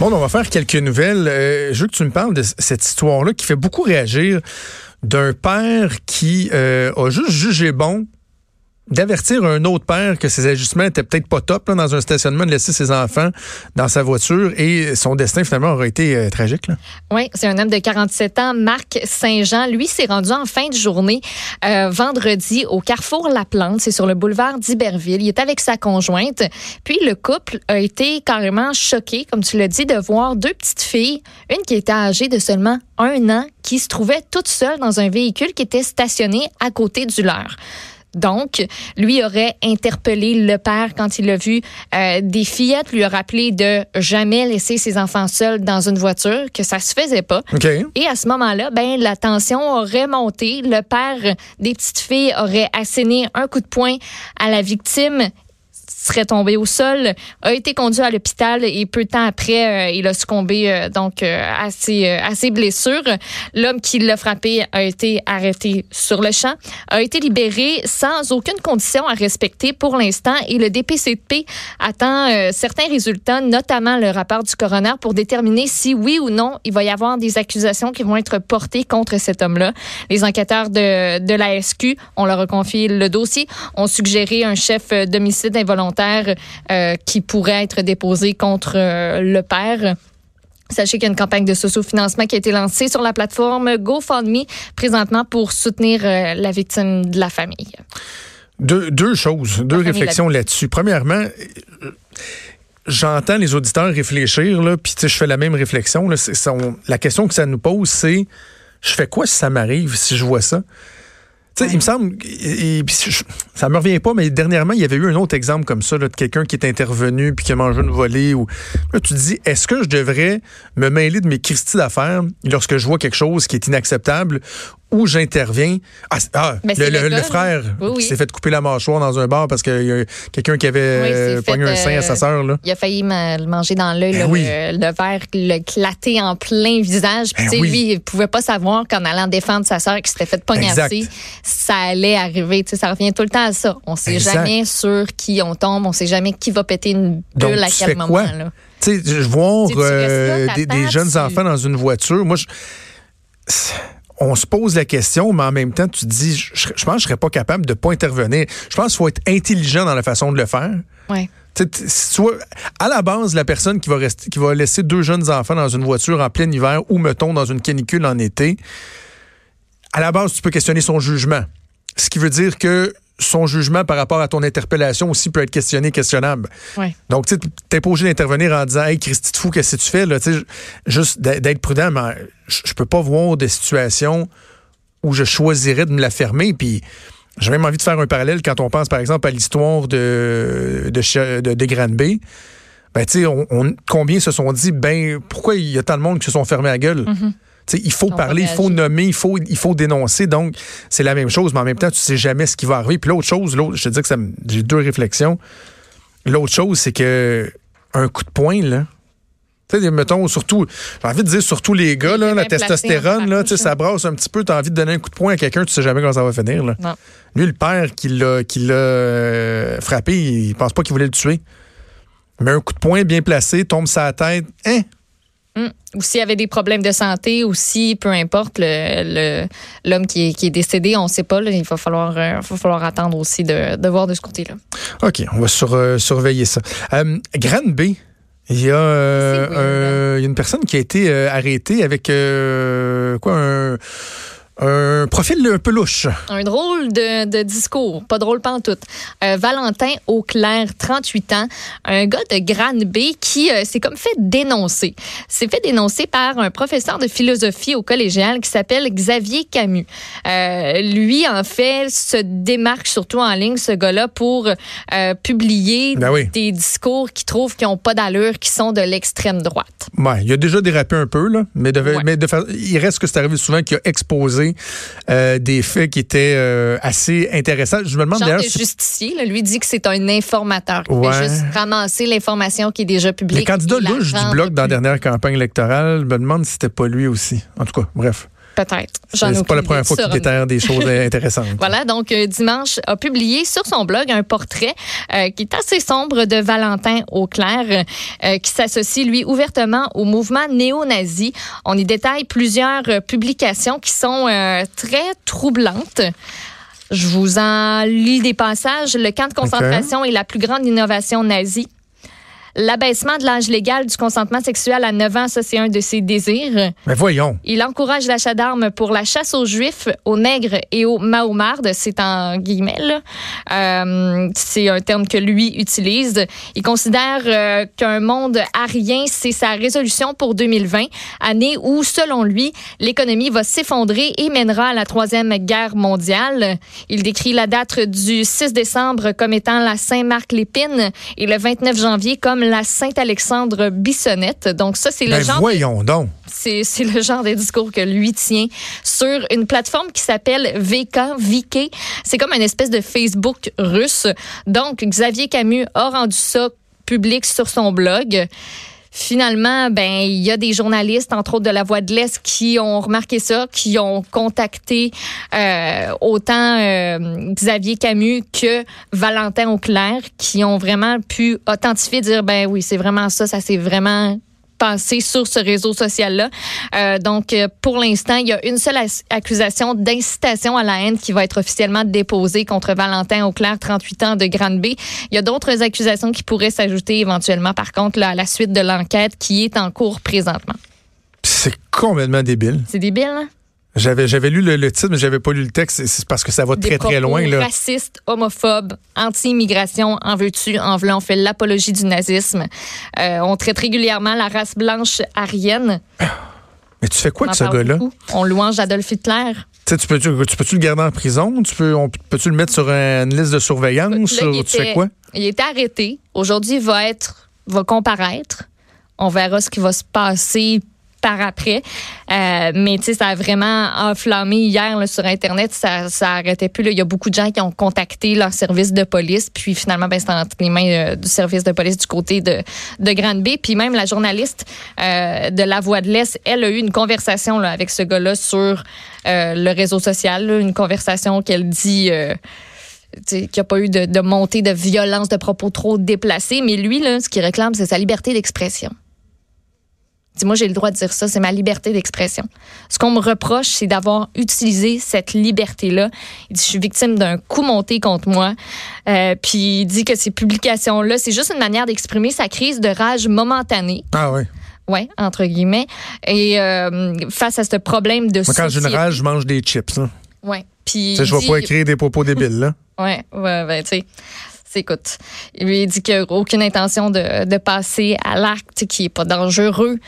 Bon, on va faire quelques nouvelles. Euh, je veux que tu me parles de cette histoire-là qui fait beaucoup réagir d'un père qui euh, a juste jugé bon d'avertir un autre père que ses ajustements étaient peut-être pas top dans un stationnement, de laisser ses enfants dans sa voiture et son destin finalement aurait été euh, tragique. Oui, c'est un homme de 47 ans, Marc Saint-Jean. Lui s'est rendu en fin de journée euh, vendredi au carrefour La Plante, c'est sur le boulevard d'Iberville. Il est avec sa conjointe. Puis le couple a été carrément choqué, comme tu l'as dit, de voir deux petites filles, une qui était âgée de seulement un an, qui se trouvait toute seule dans un véhicule qui était stationné à côté du leur. Donc, lui aurait interpellé le père quand il a vu euh, des fillettes, lui a rappelé de jamais laisser ses enfants seuls dans une voiture, que ça se faisait pas. Et à ce moment-là, ben la tension aurait monté. Le père des petites filles aurait asséné un coup de poing à la victime serait tombé au sol, a été conduit à l'hôpital et peu de temps après, euh, il a succombé euh, donc euh, à, ses, à ses blessures. L'homme qui l'a frappé a été arrêté sur le champ, a été libéré sans aucune condition à respecter pour l'instant et le DPCP attend certains résultats, notamment le rapport du coroner pour déterminer si oui ou non il va y avoir des accusations qui vont être portées contre cet homme-là. Les enquêteurs de, de la SQ, on leur a confié le dossier, ont suggéré un chef d'homicide involontaire euh, qui pourrait être déposé contre euh, le père. Sachez qu'il y a une campagne de socio-financement qui a été lancée sur la plateforme GoFundMe présentement pour soutenir euh, la victime de la famille. Deux, choses, deux réflexions là-dessus. Premièrement, j'entends les auditeurs réfléchir, là, puis je fais la même réflexion. Là, la question que ça nous pose, c'est je fais quoi si ça m'arrive, si je vois ça? Il me semble, et, ça me revient pas, mais dernièrement, il y avait eu un autre exemple comme ça, de quelqu'un qui est intervenu puis qui a mangé une volée. Ou... Là, tu te dis, est-ce que je devrais me mêler de mes Christie d'affaires lorsque je vois quelque chose qui est inacceptable où j'interviens. Ah, ah le, frère qui s'est fait couper la mâchoire dans un bar parce qu'il y a quelqu'un qui avait oui, pogné un sein à sa sœur. Il a failli manger dans l'œil, ben le, verre, le claté en plein visage. Puis ben lui, il pouvait pas savoir qu'en allant défendre sa sœur qui s'était fait poignarder, ça allait arriver. ça revient tout le temps à ça. On sait jamais sur qui on tombe, on sait jamais qui va péter une bulle à quel moment. Là. Tu sais, voir euh, des, jeunes enfants dans une voiture, moi, je on se pose la question, mais en même temps, tu te dis, je, pense que je serais pas capable de pas intervenir. Je pense qu'il faut être intelligent dans la façon de le faire. Ouais. à la base, la personne qui va rester, qui va laisser deux jeunes enfants dans une voiture en plein hiver ou, mettons, dans une canicule en été, à la base, tu peux questionner son jugement. Ce qui veut dire que son jugement par rapport à ton interpellation aussi peut être questionné, questionnable. Donc, tu n'es pas obligé d'intervenir en disant Hey, Christy, fou, qu'est-ce que tu fais? Là? Juste d'être prudent, mais je peux pas voir des situations où je choisirais de me la fermer. Puis, j'ai même envie de faire un parallèle quand on pense, par exemple, à l'histoire de, de, de, Granby. Ben, tu sais, on, combien se sont dit, ben, pourquoi il y a tant de monde qui se sont fermés à gueule? Mm-hmm il faut parler, il faut nommer, il faut, il faut dénoncer. Donc, c'est la même chose, mais en même temps, tu sais jamais ce qui va arriver. Puis l'autre chose, l'autre, je te dis que j'ai deux réflexions. L'autre chose, c'est que un coup de poing, là, tu sais, mettons, surtout, j'ai envie de dire surtout les gars, là, la testostérone, là, tu sais, ça brasse un petit peu, tu as envie de donner un coup de poing à quelqu'un, tu sais jamais comment ça va finir. Là. Lui, le père qui l'a, qui l'a euh, frappé, il pense pas qu'il voulait le tuer. Mais un coup de poing bien placé, tombe sa tête, hein, Ou s'il y avait des problèmes de santé, ou si, peu importe, l'homme le, qui, est, qui, est, décédé, on ne sait pas. il va falloir, euh, va falloir attendre aussi de, de voir de ce côté-là. OK, on va sur, euh, surveiller ça. Euh, Grande B. Il y, a, il y a une personne qui a été arrêtée avec quoi un un profil un peu louche. Un drôle de, discours, pas drôle pas en tout. Euh, Valentin Auclair, 38 ans, un gars de Granby qui euh, s'est comme fait dénoncer. S'est fait dénoncer par un professeur de philosophie au collégial qui s'appelle Xavier Camus. Euh, lui, en fait, se démarque surtout en ligne, ce gars-là, pour publier ben des discours qu'il trouve qui n'ont pas d'allure, qui sont de l'extrême droite. Ouais, il a déjà dérapé un peu, là, mais, de, mais de, il reste que c'est arrivé souvent qu'il a exposé euh, des faits qui étaient euh, assez intéressants. Je me demande d'ailleurs. Le justicier, lui dit que c'est un informateur qui ouais. juste ramasser l'information qui est déjà publique. Le candidat louche du bloc dans la dernière campagne électorale, je me demande si c'était pas lui aussi. En tout cas, bref. Peut-être. C'est pas la première fois qu'il déterre des choses intéressantes. Voilà, donc euh, dimanche a publié sur son blog un portrait euh, qui est assez sombre de Valentin Auclair, euh, qui s'associe lui ouvertement au mouvement néo-nazi. On y détaille plusieurs publications qui sont très troublantes. Je vous en lis des passages. Le camp de concentration est la plus grande innovation nazie. L'abaissement de l'âge légal du consentement sexuel à 9 ans, ça, c'est un de ses désirs. Mais voyons. Il encourage l'achat d'armes pour la chasse aux Juifs, aux nègres et aux Mahomardes. C'est en guillemets, là. Euh, c'est un terme que lui utilise. Il considère euh, qu'un monde arien, c'est sa résolution pour 2020, année où, selon lui, l'économie va s'effondrer et mènera à la Troisième Guerre mondiale. Il décrit la date du 6 décembre comme étant la Saint-Marc-Lépine et le 29 janvier comme la Sainte-Alexandre Bissonnette. Donc ça, c'est le ben, genre... voyons donc! C'est, le genre de discours que lui tient sur une plateforme qui s'appelle VK, VK. C'est comme une espèce de Facebook russe. Donc, Xavier Camus a rendu ça public sur son blog. Finalement, ben il y a des journalistes, entre autres de la Voix de l'Est, qui ont remarqué ça, qui ont contacté euh, autant euh, Xavier Camus que Valentin Auclair, qui ont vraiment pu authentifier, dire ben oui, c'est vraiment ça, ça c'est vraiment passé sur ce réseau social-là. Euh, donc, euh, pour l'instant, il y a une seule accusation d'incitation à la haine qui va être officiellement déposée contre Valentin Auclair, 38 ans, de Grande B. Il y a d'autres accusations qui pourraient s'ajouter éventuellement, par contre, là, à la suite de l'enquête qui est en cours présentement. C'est complètement débile. C'est débile, hein? J'avais, j'avais lu le, titre, mais j'avais pas lu le texte. C'est parce que ça va très, très loin. Là. Raciste, homophobe, anti-immigration, en veux-tu, en voulant, on fait l'apologie du nazisme. Euh, on traite régulièrement la race blanche arienne. Mais tu fais quoi de ce gars-là? On louange Adolf Hitler. Tu, peux, tu, peux-tu le garder en prison? Tu peux, on, peux-tu le mettre sur une liste de surveillance? tu fais quoi? Il est arrêté. Aujourd'hui, il va être, va comparaître. On verra ce qui va se passer par après. Euh, mais tu sais, ça a vraiment enflammé hier sur Internet. Ça, ça arrêtait plus. Il y a beaucoup de gens qui ont contacté leur service de police. Puis finalement, ben, c'était entre les mains euh, du service de police du côté de, de Grande-Bay. Puis même la journaliste euh, de La Voix de l'Est, elle a eu une conversation là, avec ce gars-là sur le réseau social. une conversation qu'elle dit qu'il n'y a pas eu de, de, montée de violence, de propos trop déplacés. Mais lui, là, ce qu'il réclame, c'est sa liberté d'expression moi, j'ai le droit de dire ça, c'est ma liberté d'expression. Ce qu'on me reproche, c'est d'avoir utilisé cette liberté-là. Il dit, je suis victime d'un coup monté contre moi. Euh, puis il dit que ces publications-là, c'est juste une manière d'exprimer sa crise de rage momentanée. Ah oui. Oui, entre guillemets. Et euh, face à ce problème de Moi, quand j'ai une rage, je mange des chips. Hein. Oui. Puis. Je ne vais pas écrire des propos débiles, là. Oui, ouais, ben, tu sais écoute, il lui dit qu'il n'a aucune intention de, de passer à l'acte, qui n'est pas dangereux,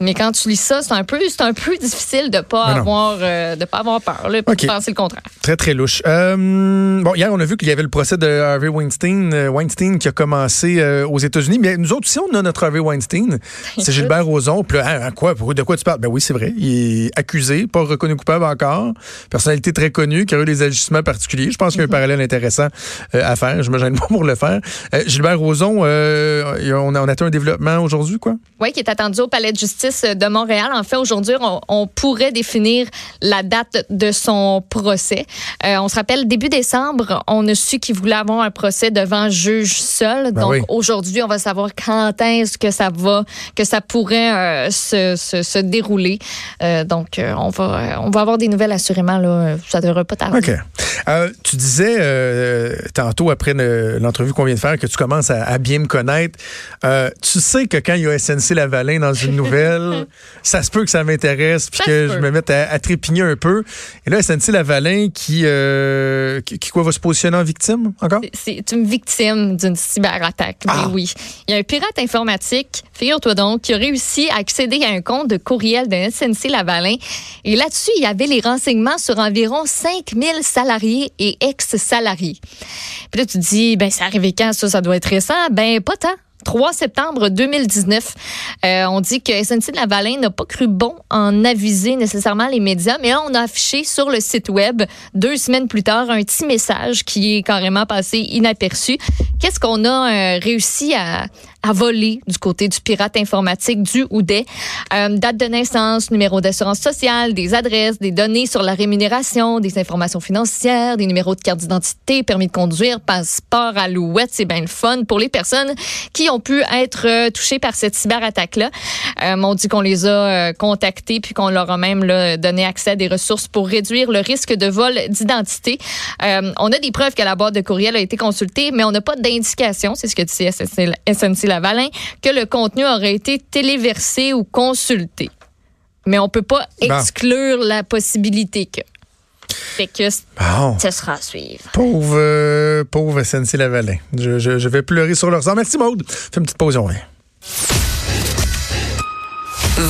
mais quand tu lis ça, c'est un peu, c'est un peu difficile de pas avoir, euh, de pas avoir peur, là, de penser le contraire. Très très louche. Euh, bon, hier on a vu qu'il y avait le procès de Harvey Weinstein, euh, Weinstein qui a commencé aux États-Unis. Mais nous autres aussi, on a notre Harvey Weinstein. C'est Gilbert Rozon. Puis là, hein, quoi, de quoi tu parles? Ben oui, c'est vrai. Il est accusé, pas reconnu coupable encore. Personnalité très connue, qui a eu des agissements particuliers. Je pense qu'il y a un mhm. parallèle intéressant à faire. Je me gêne pas pour le faire. Gilbert Rozon, on a, on a atteint un développement aujourd'hui, quoi? Oui, qui est attendu au palais de justice de Montréal. En fait, aujourd'hui, on, pourrait définir la date de son procès. Euh, on se rappelle, début décembre, on a su qu'il voulait avoir un procès devant juge seul. Ben Donc, aujourd'hui, on va savoir quand est-ce que ça va, que ça pourrait euh, se, dérouler. Euh, donc, on va, on va avoir des nouvelles assurément. Là, ça devrait pas tarder. OK. tu disais tantôt, après l'entrevue qu'on vient de faire, que tu commences à, à bien me connaître. tu sais que quand il y a SNC Lavalin dans une nouvelle, ça se peut que ça m'intéresse puis que je me mette à, trépigner un peu. Et là, SNC Lavalin qui, euh, qui, quoi, va se positionner en victime encore? C'est une victime d'une cyberattaque. Ah. oui. Il y a un pirate informatique, figure-toi donc, qui a réussi à accéder à un compte de courriel de SNC Lavalin. Et là-dessus, il y avait les renseignements sur environ 5000 salariés et ex-salariés. Puis là, tu te dis, ben, c'est arrivé quand ça? Ça doit être récent? Ben, pas tant. 3 septembre 2019. Euh, on dit que SNC-Lavalin n'a pas cru bon en aviser nécessairement les médias, mais là, on a affiché sur le site web deux semaines plus tard un petit message qui est carrément passé inaperçu. Qu'est-ce qu'on a euh, réussi à, voler du côté du pirate informatique du ou des euh, date de naissance, numéro d'assurance sociale, des adresses, des données sur la rémunération, des informations financières, des numéros de carte d'identité, permis de conduire, passeport, alouette. C'est bien le fun pour les personnes qui ont pu être euh, touchées par cette cyberattaque-là. Euh, on dit qu'on les a euh, contactés puis qu'on leur a même donné accès à des ressources pour réduire le risque de vol d'identité. On a des preuves que la boîte de courriel a été consultée, mais on n'a pas d'indication, c'est ce que dit SNC Lavalin, que le contenu aurait été téléversé ou consulté. Mais on peut pas exclure la possibilité que. Fait que bon. ce sera à suivre. Pauvre, euh, pauvre SNC Lavalin. Je, je, je, vais pleurer sur leur sang. Merci Maude. Fais une petite pause, on revient.